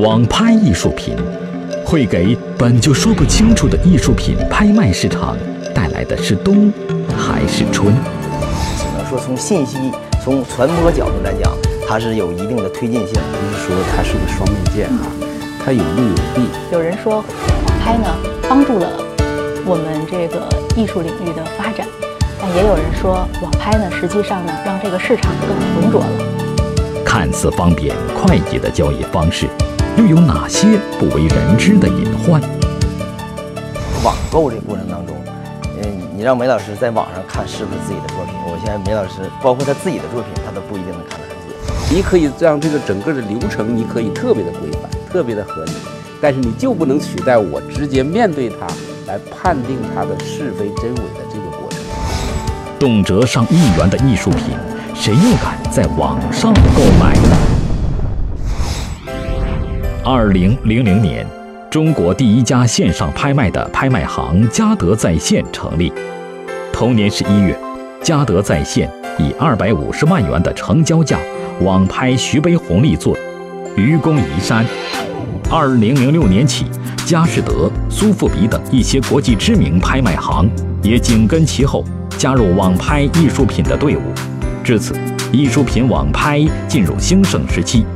网拍艺术品会给本就说不清楚的艺术品拍卖市场带来的是冬还是春？只能说从信息、从传播角度来讲，它是有一定的推进性。就是说它是个双刃剑啊，它有利有弊。有人说网拍呢帮助了我们这个艺术领域的发展，但也有人说网拍呢实际上呢让这个市场更浑浊了。看似方便快捷的交易方式，又有哪些不为人知的隐患？网购这个过程当中，嗯，你让梅老师在网上看是不是自己的作品，我现在梅老师包括他自己的作品，他都不一定能看得很准。你可以让这个整个的流程，你可以特别的规范，特别的合理，但是你就不能取代我直接面对它来判定它的是非真伪的这个过程。动辄上亿元的艺术品，谁又敢在网上购买呢？二零零零年，中国第一家线上拍卖的拍卖行嘉德在线成立。同年十一月，嘉德在线以二百五十万元的成交价网拍徐悲鸿力作《愚公移山》。二零零六年起，佳士得、苏富比等一些国际知名拍卖行也紧跟其后，加入网拍艺术品的队伍。至此，艺术品网拍进入兴盛时期。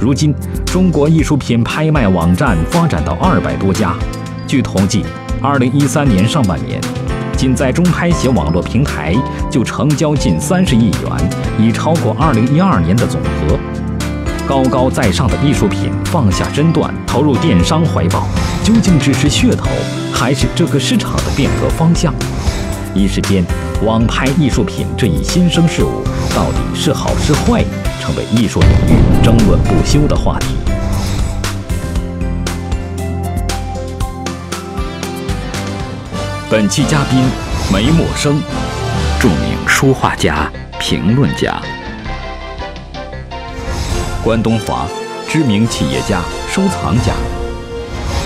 如今，中国艺术品拍卖网站发展到二百多家。据统计，二零一三年上半年，仅在中拍协网络平台就成交近三十亿元，已超过二零一二年的总和。高高在上的艺术品放下身段，投入电商怀抱，究竟只是噱头，还是这个市场的变革方向？一时间，网拍艺术品这一新生事物到底是好是坏，成为艺术领域争论不休的话题。本期嘉宾梅默生，著名书画家、评论家；关东华，知名企业家、收藏家；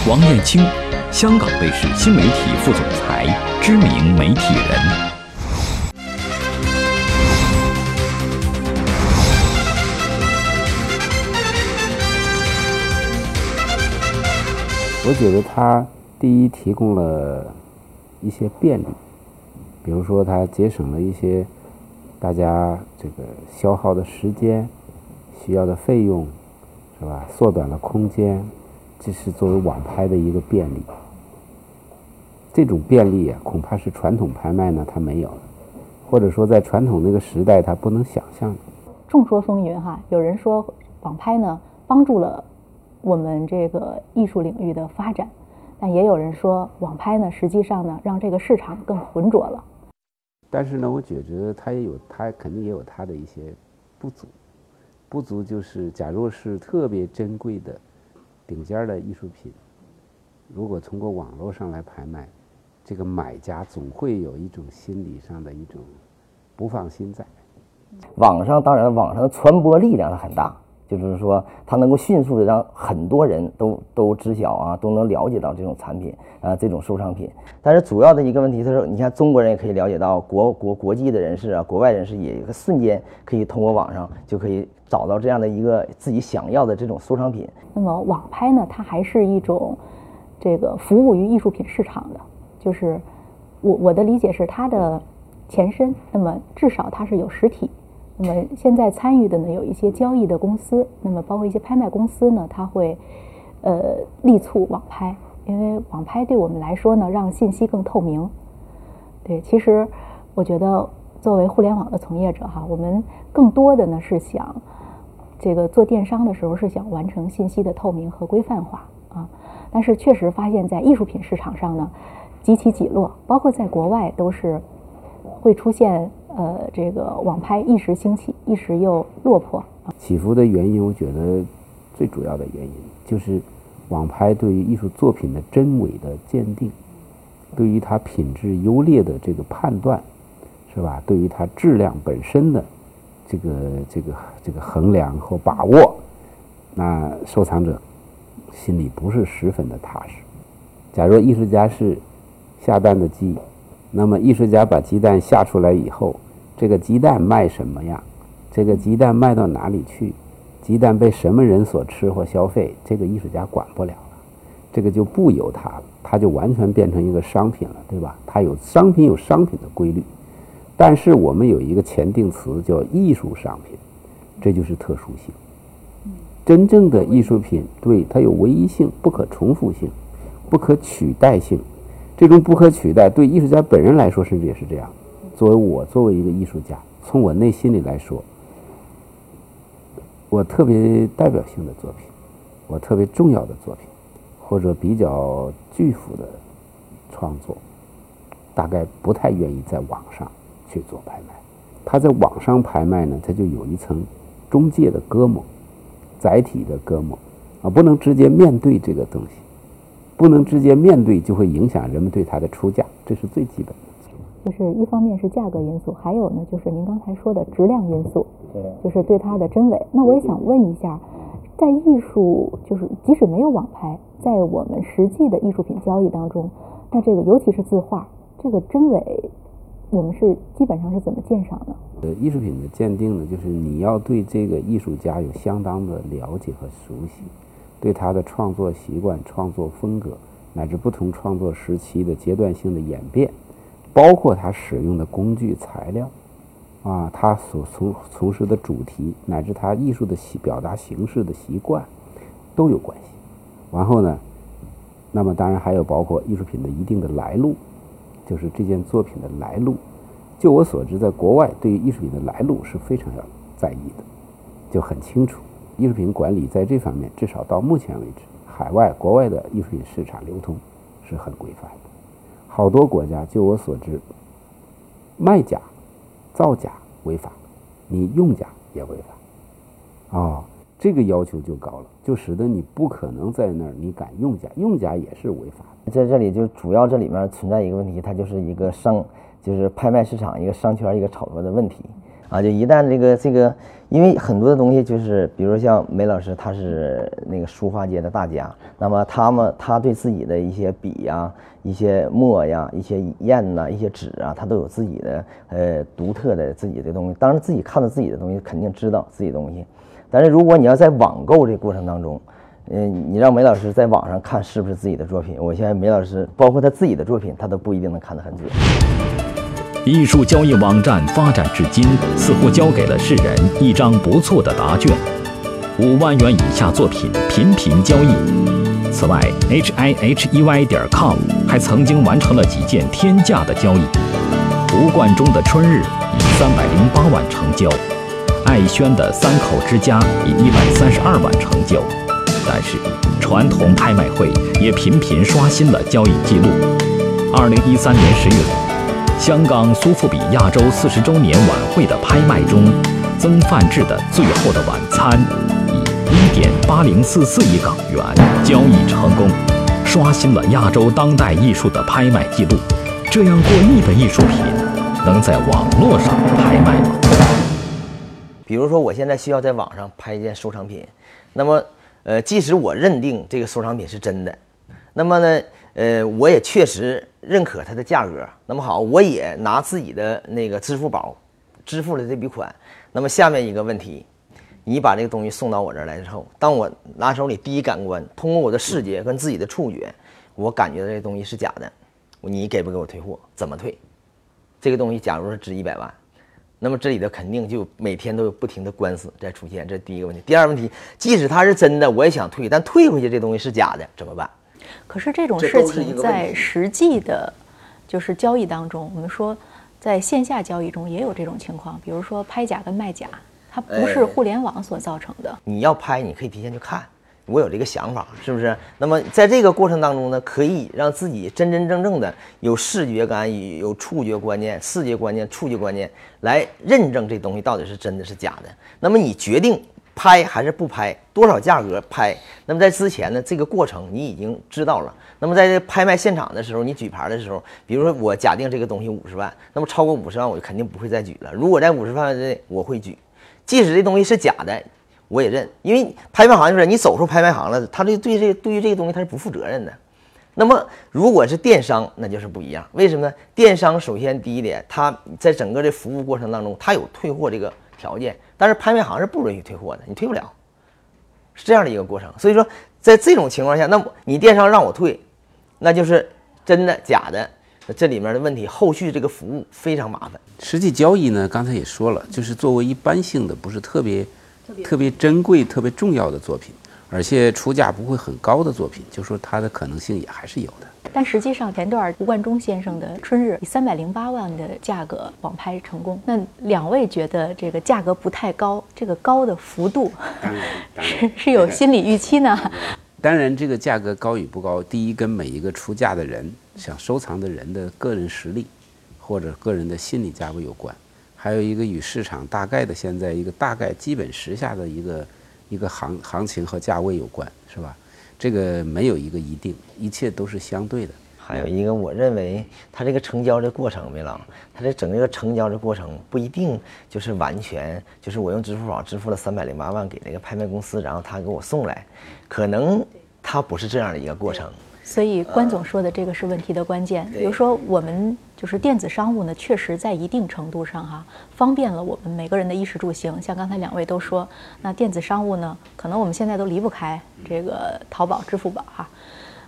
王燕青，香港卫视新媒体副总裁，知名媒体人。我觉得它第一提供了一些便利，比如说它节省了一些大家这个消耗的时间、需要的费用，是吧？缩短了空间，这是作为网拍的一个便利。这种便利啊，恐怕是传统拍卖呢它没有的，或者说在传统那个时代它不能想象的。众说纷纭哈，有人说网拍呢帮助了我们这个艺术领域的发展，但也有人说网拍呢实际上呢让这个市场更浑浊了。但是呢，我觉得它也有，它肯定也有它的一些不足。不足就是，假若是特别珍贵的、顶尖的艺术品，如果通过网络上来拍卖，这个买家总会有一种心理上的一种不放心在。网上当然，网上的传播力量是很大，就是说它能够迅速的让很多人都都知晓啊，都能了解到这种产品啊，这种收藏品。但是主要的一个问题，就是你看中国人也可以了解到，国国国际的人士啊，国外人士也一个瞬间可以通过网上就可以找到这样的一个自己想要的这种收藏品。那么网拍呢，它还是一种这个服务于艺术品市场的，就是我我的理解是它的前身。那么至少它是有实体。那么现在参与的呢，有一些交易的公司，那么包括一些拍卖公司呢，它会呃力促网拍，因为网拍对我们来说呢，让信息更透明。对，其实我觉得作为互联网的从业者哈，我们更多的呢是想这个做电商的时候是想完成信息的透明和规范化啊，但是确实发现，在艺术品市场上呢，极其几落，包括在国外都是会出现呃这个网拍一时兴起，一时又落魄。起伏的原因，我觉得最主要的原因就是网拍对于艺术作品的真伪的鉴定，对于它品质优劣的这个判断，是吧？对于它质量本身的这个这个这个衡量和把握，那收藏者心里不是十分的踏实。假如艺术家是下蛋的鸡，那么艺术家把鸡蛋下出来以后，这个鸡蛋卖什么样？这个鸡蛋卖到哪里去？鸡蛋被什么人所吃或消费，这个艺术家管不了了，这个就不由他了，他就完全变成一个商品了，对吧？它有商品有商品的规律，但是我们有一个前定词叫艺术商品，这就是特殊性。真正的艺术品，对它有唯一性、不可重复性、不可取代性。这种不可取代，对艺术家本人来说，甚至也是这样。作为我，作为一个艺术家，从我内心里来说。我特别代表性的作品，我特别重要的作品，或者比较巨幅的创作，大概不太愿意在网上去做拍卖。他在网上拍卖呢，他就有一层中介的隔膜、载体的隔膜啊，不能直接面对这个东西，不能直接面对，就会影响人们对它的出价，这是最基本的。就是一方面是价格因素，还有呢就是您刚才说的质量因素，就是对它的真伪。那我也想问一下，在艺术就是即使没有网拍，在我们实际的艺术品交易当中，那这个尤其是字画，这个真伪，我们是基本上是怎么鉴赏的？呃，艺术品的鉴定呢，就是你要对这个艺术家有相当的了解和熟悉，对他的创作习惯、创作风格，乃至不同创作时期的阶段性的演变。包括他使用的工具材料，啊，他所从从事的主题，乃至他艺术的习表达形式的习惯，都有关系。然后呢，那么当然还有包括艺术品的一定的来路，就是这件作品的来路。就我所知，在国外对于艺术品的来路是非常要在意的，就很清楚。艺术品管理在这方面，至少到目前为止，海外国外的艺术品市场流通是很规范的。好多国家，就我所知，卖假、造假违法，你用假也违法，啊，这个要求就高了，就使得你不可能在那儿你敢用假，用假也是违法。在这里就主要这里面存在一个问题，它就是一个商，就是拍卖市场一个商圈一个炒作的问题。啊，就一旦这个这个，因为很多的东西就是，比如像梅老师，他是那个书画界的大家，那么他们他对自己的一些笔呀、一些墨呀、一些砚呐、一些纸啊，他都有自己的呃独特的自己的东西。当然，自己看到自己的东西，肯定知道自己的东西。但是如果你要在网购这过程当中，嗯，你让梅老师在网上看是不是自己的作品，我现在梅老师包括他自己的作品，他都不一定能看得很准。艺术交易网站发展至今，似乎交给了世人一张不错的答卷：五万元以下作品频频交易。此外，h i h e y 点 com 还曾经完成了几件天价的交易。吴冠中的《春日》以三百零八万成交，艾轩的《三口之家》以一百三十二万成交。但是，传统拍卖会也频频刷新了交易记录。二零一三年十月。香港苏富比亚洲四十周年晚会的拍卖中，曾梵志的《最后的晚餐》以一点八零四四亿港元交易成功，刷新了亚洲当代艺术的拍卖记录。这样过亿的艺术品，能在网络上拍卖吗？比如说，我现在需要在网上拍一件收藏品，那么，呃，即使我认定这个收藏品是真的，那么呢？呃，我也确实认可它的价格。那么好，我也拿自己的那个支付宝支付了这笔款。那么下面一个问题，你把这个东西送到我这儿来之后，当我拿手里第一感官，通过我的视觉跟自己的触觉，我感觉到这东西是假的，你给不给我退货？怎么退？这个东西假如是值一百万，那么这里头肯定就每天都有不停的官司在出现。这第一个问题。第二个问题，即使它是真的，我也想退，但退回去这东西是假的，怎么办？可是这种事情在实际的，就是交易当中，我们说在线下交易中也有这种情况，比如说拍假跟卖假，它不是互联网所造成的。你要拍，你可以提前去看，我有这个想法，是不是？那么在这个过程当中呢，可以让自己真真正正的有视觉感、有触觉观念、视觉观念、触觉观念来认证这东西到底是真的是假的。那么你决定。拍还是不拍？多少价格拍？那么在之前呢，这个过程你已经知道了。那么在这拍卖现场的时候，你举牌的时候，比如说我假定这个东西五十万，那么超过五十万我就肯定不会再举了。如果在五十万之内，我会举。即使这东西是假的，我也认，因为拍卖行就是你走出拍卖行了，他这对这对于这个东西他是不负责任的。那么如果是电商，那就是不一样。为什么呢？电商首先第一点，它在整个的服务过程当中，它有退货这个。条件，但是拍卖行是不允许退货的，你退不了。是这样的一个过程。所以说，在这种情况下，那么你电商让我退，那就是真的假的，这里面的问题，后续这个服务非常麻烦。实际交易呢，刚才也说了，就是作为一般性的，不是特别特别珍贵、特别重要的作品，而且出价不会很高的作品，就说它的可能性也还是有的。但实际上，前段吴冠中先生的《春日》以三百零八万的价格网拍成功，那两位觉得这个价格不太高，这个高的幅度是 是有心理预期呢？当然，这个价格高与不高，第一跟每一个出价的人想收藏的人的个人实力。或者个人的心理价位有关，还有一个与市场大概的现在一个大概基本时下的一个一个行行情和价位有关，是吧？这个没有一个一定，一切都是相对的。还有一个，我认为它这个成交的过程，梅朗，它这整个成交的过程不一定就是完全就是我用支付宝支付了三百零八万给那个拍卖公司，然后他给我送来，可能它不是这样的一个过程。所以关总说的这个是问题的关键。比如说，我们就是电子商务呢，确实在一定程度上哈，方便了我们每个人的衣食住行。像刚才两位都说，那电子商务呢，可能我们现在都离不开这个淘宝、支付宝哈。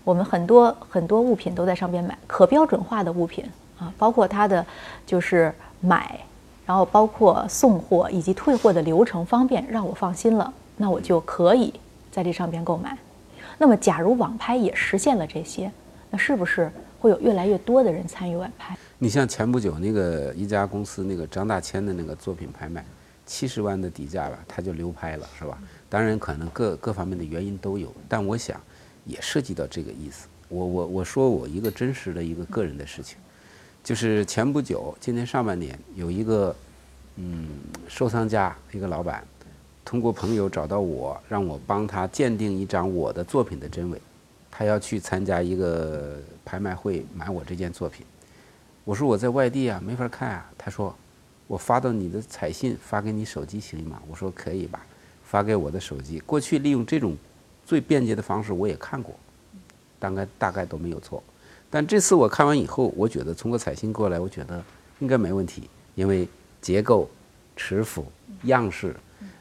我们很多很多物品都在上边买，可标准化的物品啊，包括它的就是买，然后包括送货以及退货的流程方便，让我放心了，那我就可以在这上边购买。那么，假如网拍也实现了这些，那是不是会有越来越多的人参与网拍？你像前不久那个一家公司那个张大千的那个作品拍卖，七十万的底价吧，他就流拍了，是吧？当然，可能各各方面的原因都有，但我想也涉及到这个意思。我我我说我一个真实的一个个人的事情，就是前不久今年上半年有一个嗯收藏家一个老板。通过朋友找到我，让我帮他鉴定一张我的作品的真伪。他要去参加一个拍卖会买我这件作品。我说我在外地啊，没法看啊。他说我发到你的彩信，发给你手机行吗？我说可以吧，发给我的手机。过去利用这种最便捷的方式我也看过，大概大概都没有错。但这次我看完以后，我觉得通过彩信过来，我觉得应该没问题，因为结构、尺幅、样式。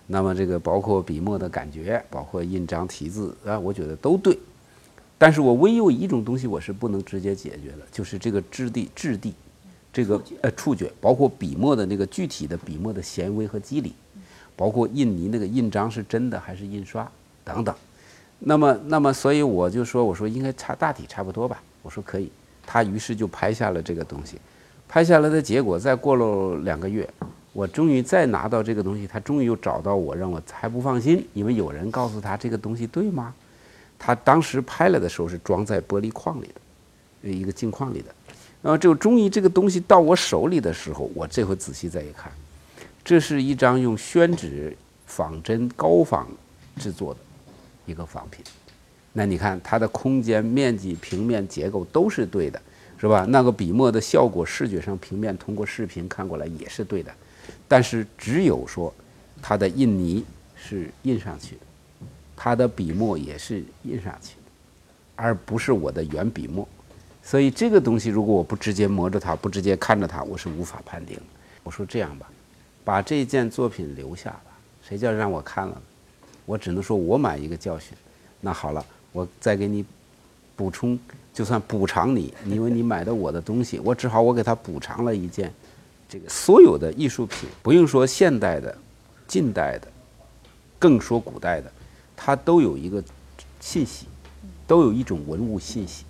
那么这个包括笔墨的感觉，包括印章题字啊，我觉得都对。但是我唯有一种东西我是不能直接解决的，就是这个质地、质地，这个呃触觉，包括笔墨的那个具体的笔墨的纤维和肌理，包括印泥那个印章是真的还是印刷等等。那么，那么所以我就说，我说应该差大体差不多吧。我说可以，他于是就拍下了这个东西，拍下来的结果，再过了两个月。我终于再拿到这个东西，他终于又找到我，让我还不放心，因为有人告诉他这个东西对吗？他当时拍了的时候是装在玻璃框里的，一个镜框里的。然后就终于这个东西到我手里的时候，我这回仔细再一看，这是一张用宣纸仿真高仿制作的一个仿品。那你看它的空间、面积、平面结构都是对的，是吧？那个笔墨的效果，视觉上平面通过视频看过来也是对的。但是只有说，它的印泥是印上去的，它的笔墨也是印上去的，而不是我的原笔墨。所以这个东西，如果我不直接摸着它，不直接看着它，我是无法判定的。我说这样吧，把这件作品留下吧，谁叫让我看了？我只能说我买一个教训。那好了，我再给你补充，就算补偿你，因为你买的我的东西，我只好我给他补偿了一件。这个所有的艺术品，不用说现代的、近代的，更说古代的，它都有一个信息，都有一种文物信息。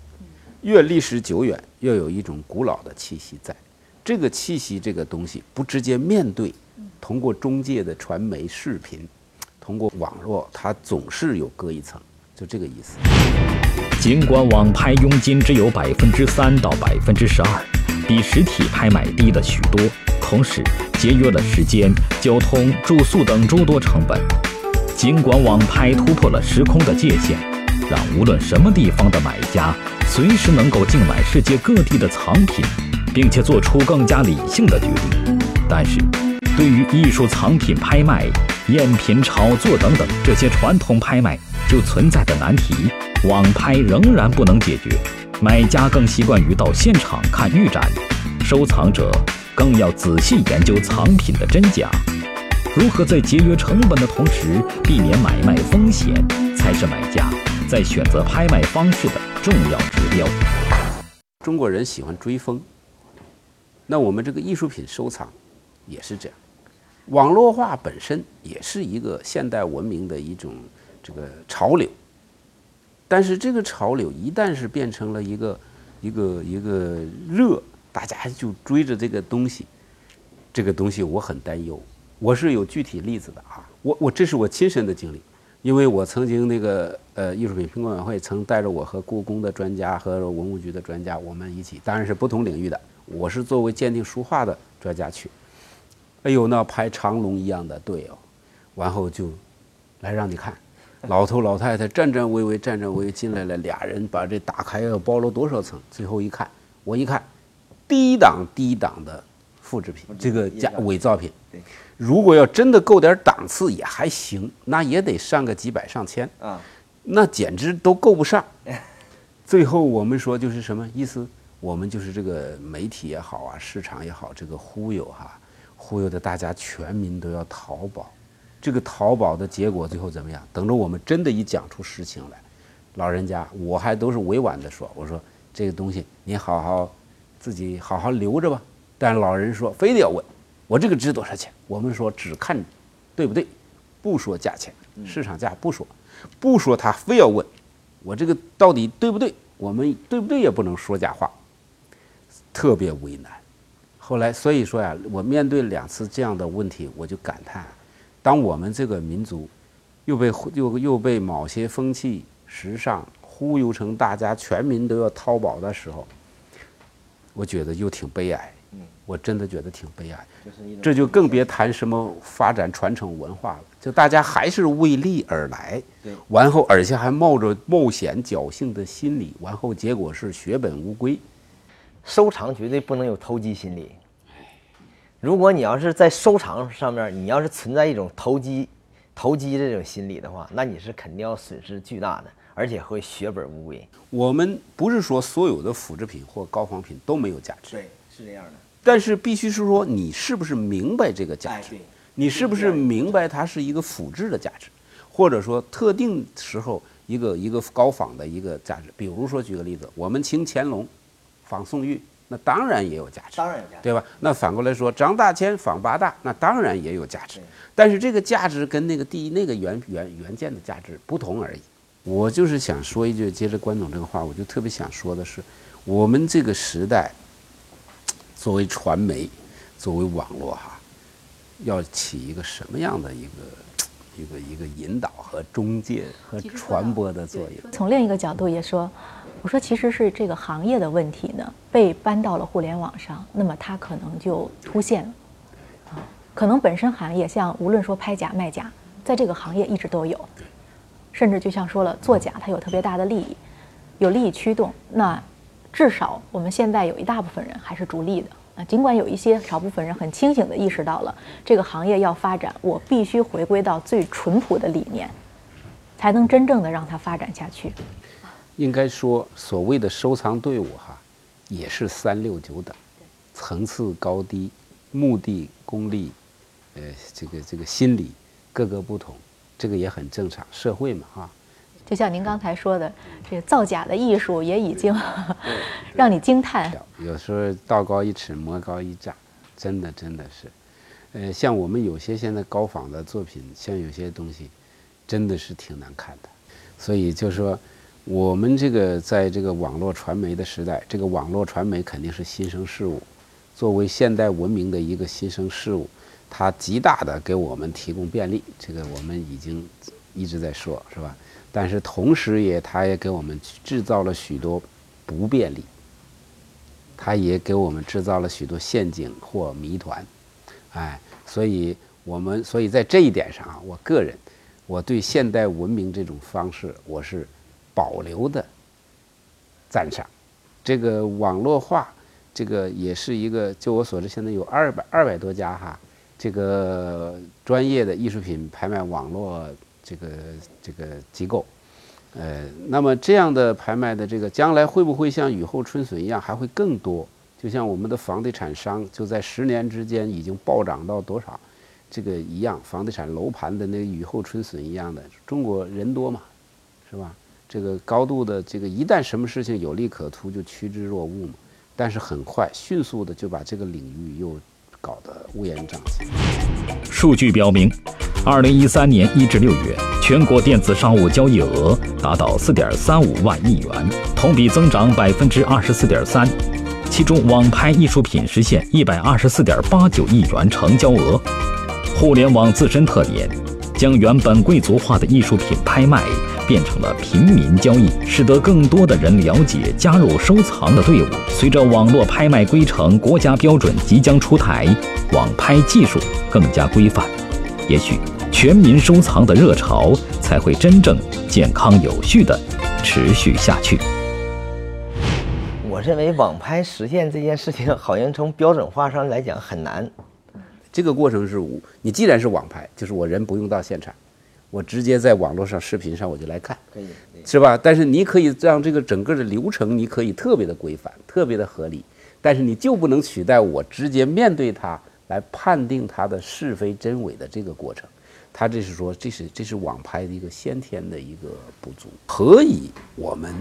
越历史久远，越有一种古老的气息在。这个气息，这个东西不直接面对，通过中介的传媒、视频，通过网络，它总是有隔一层，就这个意思。尽管网拍佣金只有百分之三到百分之十二。比实体拍卖低了许多，同时节约了时间、交通、住宿等诸多成本。尽管网拍突破了时空的界限，让无论什么地方的买家随时能够竞买世界各地的藏品，并且做出更加理性的决定，但是，对于艺术藏品拍卖、赝品炒作等等这些传统拍卖就存在的难题，网拍仍然不能解决。买家更习惯于到现场看预展，收藏者更要仔细研究藏品的真假。如何在节约成本的同时避免买卖风险，才是买家在选择拍卖方式的重要指标。中国人喜欢追风，那我们这个艺术品收藏也是这样。网络化本身也是一个现代文明的一种这个潮流，但是这个潮流一旦是变成了一个一个一个热，大家就追着这个东西，这个东西我很担忧。我是有具体例子的啊，我我这是我亲身的经历，因为我曾经那个呃艺术品评管委员会曾带着我和故宫的专家和文物局的专家，我们一起，当然是不同领域的，我是作为鉴定书画的专家去。哎呦，那排长龙一样的队哦，完后就来让你看，老头老太太战战巍巍，战战巍巍进来了，俩人把这打开要包了多少层？最后一看，我一看，低档低档的复制品，这个假伪造品。如果要真的够点档次也还行，那也得上个几百上千啊，那简直都够不上。最后我们说就是什么意思？我们就是这个媒体也好啊，市场也好，这个忽悠哈。忽悠的大家全民都要淘宝，这个淘宝的结果最后怎么样？等着我们真的一讲出实情来，老人家我还都是委婉的说，我说这个东西你好好自己好好留着吧。但老人说非得要问，我这个值多少钱？我们说只看对不对，不说价钱，市场价不说，不说他非要问，我这个到底对不对？我们对不对也不能说假话，特别为难。后来，所以说呀，我面对两次这样的问题，我就感叹：当我们这个民族又被又又被某些风气、时尚忽悠成大家全民都要淘宝的时候，我觉得又挺悲哀。我真的觉得挺悲哀。这就更别谈什么发展传承文化了。就大家还是为利而来，完后而且还冒着冒险侥幸的心理，完后结果是血本无归。收藏绝对不能有投机心理。如果你要是在收藏上面，你要是存在一种投机、投机这种心理的话，那你是肯定要损失巨大的，而且会血本无归。我们不是说所有的复制品或高仿品都没有价值，对，是这样的。但是必须是说，你是不是明白这个价值？你是不是明白它是一个复制的价值，或者说特定时候一个一个高仿的一个价值？比如说，举个例子，我们清乾隆。仿宋玉，那当然也有价值，当然有价值，对吧？那反过来说，张大千仿八大，那当然也有价值。但是这个价值跟那个第一那个原原原件的价值不同而已。我就是想说一句，接着关总这个话，我就特别想说的是，我们这个时代，作为传媒，作为网络哈，要起一个什么样的一个一个一个引导和中介和传播的作用？从另一个角度也说。我说，其实是这个行业的问题呢，被搬到了互联网上，那么它可能就出现了，啊，可能本身行业像无论说拍假卖假，在这个行业一直都有，甚至就像说了作假，它有特别大的利益，有利益驱动。那至少我们现在有一大部分人还是逐利的啊，尽管有一些少部分人很清醒的意识到了这个行业要发展，我必须回归到最淳朴的理念，才能真正的让它发展下去。应该说，所谓的收藏队伍哈，也是三六九等，层次高低、目的、功利，呃，这个这个心理各个不同，这个也很正常，社会嘛哈。就像您刚才说的，这个造假的艺术也已经 让你惊叹。有时候道高一尺，魔高一丈，真的真的是。呃，像我们有些现在高仿的作品，像有些东西，真的是挺难看的。所以就说。我们这个在这个网络传媒的时代，这个网络传媒肯定是新生事物。作为现代文明的一个新生事物，它极大的给我们提供便利，这个我们已经一直在说，是吧？但是同时也，它也给我们制造了许多不便利，它也给我们制造了许多陷阱或谜团，哎，所以我们所以在这一点上啊，我个人我对现代文明这种方式，我是。保留的赞赏，这个网络化，这个也是一个，就我所知，现在有二百二百多家哈，这个专业的艺术品拍卖网络这个这个机构，呃，那么这样的拍卖的这个将来会不会像雨后春笋一样还会更多？就像我们的房地产商就在十年之间已经暴涨到多少？这个一样，房地产楼盘的那个雨后春笋一样的。中国人多嘛，是吧？这个高度的这个，一旦什么事情有利可图，就趋之若鹜嘛。但是很快，迅速的就把这个领域又搞得乌烟瘴气。数据表明，二零一三年一至六月，全国电子商务交易额达到四点三五万亿元，同比增长百分之二十四点三。其中，网拍艺术品实现一百二十四点八九亿元成交额。互联网自身特点，将原本贵族化的艺术品拍卖变成了平民交易，使得更多的人了解加入收藏的队伍。随着网络拍卖规程国家标准即将出台，网拍技术更加规范，也许全民收藏的热潮才会真正健康有序地持续下去。我认为网拍实现这件事情，好像从标准化上来讲很难。这个过程是，你既然是网拍，就是我人不用到现场，我直接在网络上、视频上我就来看，可以，是吧？但是你可以让这个整个的流程，你可以特别的规范、特别的合理，但是你就不能取代我直接面对它来判定它的是非真伪的这个过程。他这是说，这是这是网拍的一个先天的一个不足。何以我们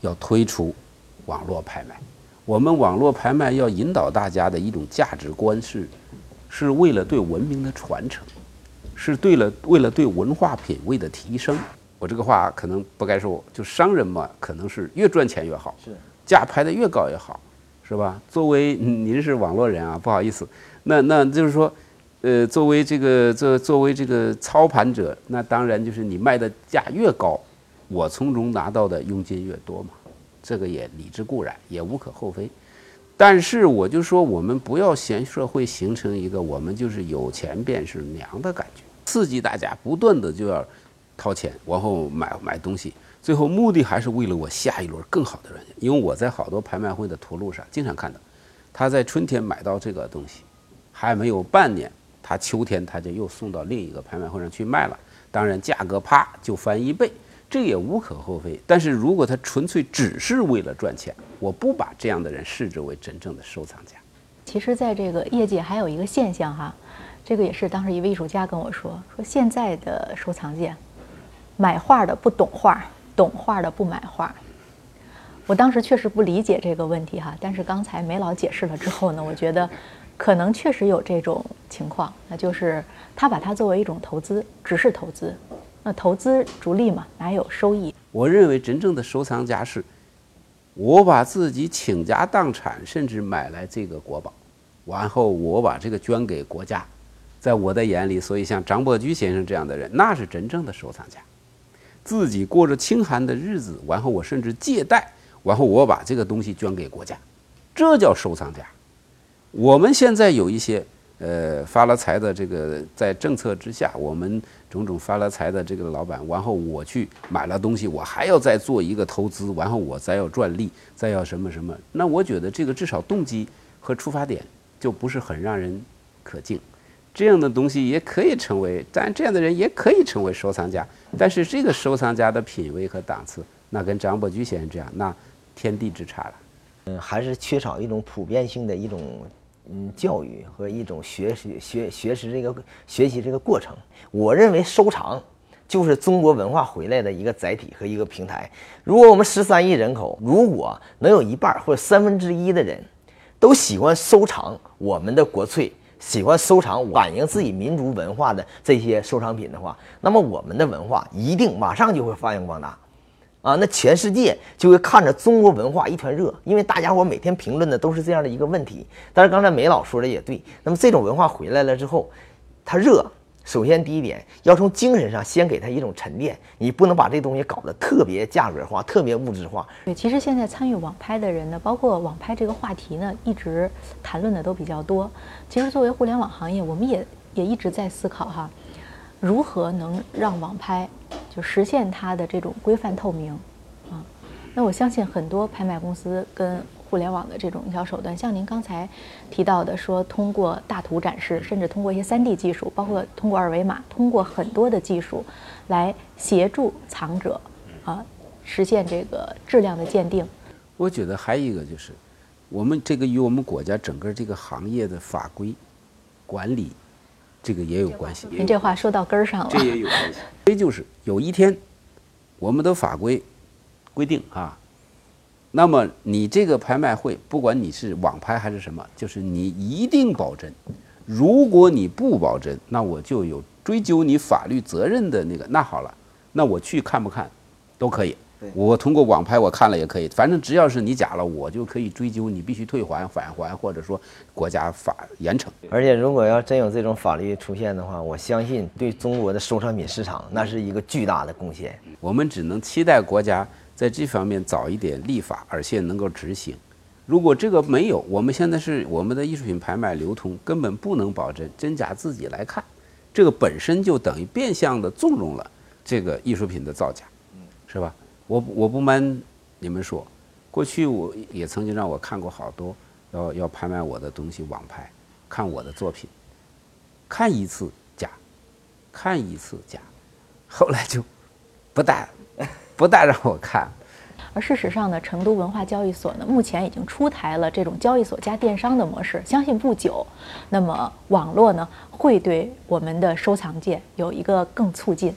要推出网络拍卖？我们网络拍卖要引导大家的一种价值观是。是为了对文明的传承，是对了为了对文化品位的提升。我这个话可能不该说，就商人嘛，可能是越赚钱越好，是价拍的越高越好，是吧？作为您是网络人啊，不好意思，那那就是说，呃，作为这个作作为这个操盘者，那当然就是你卖的价越高，我从中拿到的佣金越多嘛，这个也理之固然，也无可厚非。但是我就说，我们不要嫌社会形成一个我们就是有钱便是娘的感觉，刺激大家不断的就要掏钱，然后买买东西，最后目的还是为了我下一轮更好的软件。因为我在好多拍卖会的图录上经常看到，他在春天买到这个东西，还没有半年，他秋天他就又送到另一个拍卖会上去卖了，当然价格啪就翻一倍。这也无可厚非，但是如果他纯粹只是为了赚钱，我不把这样的人视之为真正的收藏家。其实，在这个业界还有一个现象哈，这个也是当时一位艺术家跟我说，说现在的收藏界，买画的不懂画，懂画的不买画。我当时确实不理解这个问题哈，但是刚才梅老解释了之后呢，我觉得可能确实有这种情况，那就是他把它作为一种投资，只是投资。那投资逐利嘛，哪有收益？我认为真正的收藏家是，我把自己倾家荡产，甚至买来这个国宝，然后我把这个捐给国家。在我的眼里，所以像张伯驹先生这样的人，那是真正的收藏家。自己过着清寒的日子，然后我甚至借贷，然后我把这个东西捐给国家，这叫收藏家。我们现在有一些。呃，发了财的这个在政策之下，我们种种发了财的这个老板，然后我去买了东西，我还要再做一个投资，然后我再要赚利，再要什么什么，那我觉得这个至少动机和出发点就不是很让人可敬。这样的东西也可以成为，但这样的人也可以成为收藏家，但是这个收藏家的品位和档次，那跟张伯驹先生这样，那天地之差了。嗯，还是缺少一种普遍性的一种。嗯，教育和一种学习、学学识这个学习这个过程，我认为收藏就是中国文化回来的一个载体和一个平台。如果我们十三亿人口，如果能有一半或者三分之一的人都喜欢收藏我们的国粹，喜欢收藏反映自己民族文化的这些收藏品的话，那么我们的文化一定马上就会发扬光大。啊，那全世界就会看着中国文化一团热，因为大家伙每天评论的都是这样的一个问题。但是刚才梅老说的也对，那么这种文化回来了之后，它热，首先第一点要从精神上先给它一种沉淀，你不能把这东西搞得特别价格化、特别物质化。对，其实现在参与网拍的人呢，包括网拍这个话题呢，一直谈论的都比较多。其实作为互联网行业，我们也也一直在思考哈。如何能让网拍就实现它的这种规范透明啊？那我相信很多拍卖公司跟互联网的这种营销手段，像您刚才提到的，说通过大图展示，甚至通过一些三 D 技术，包括通过二维码，通过很多的技术来协助藏者啊实现这个质量的鉴定。我觉得还有一个就是，我们这个与我们国家整个这个行业的法规管理。这个也有关系。您这话说到根儿上了。这也有关系。这就是有一天，我们的法规规定啊，那么你这个拍卖会，不管你是网拍还是什么，就是你一定保真。如果你不保真，那我就有追究你法律责任的那个。那好了，那我去看不看都可以。我通过网拍我看了也可以，反正只要是你假了，我就可以追究你，必须退还、返还，或者说国家法严惩。而且，如果要真有这种法律出现的话，我相信对中国的收藏品市场那是一个巨大的贡献。我们只能期待国家在这方面早一点立法，而且能够执行。如果这个没有，我们现在是我们的艺术品拍卖流通根本不能保证真假自己来看，这个本身就等于变相的纵容了这个艺术品的造假，是吧？我我不瞒你们说，过去我也曾经让我看过好多要要拍卖我的东西网拍，看我的作品，看一次假，看一次假，后来就不带不带让我看。而事实上呢，成都文化交易所呢，目前已经出台了这种交易所加电商的模式，相信不久，那么网络呢会对我们的收藏界有一个更促进。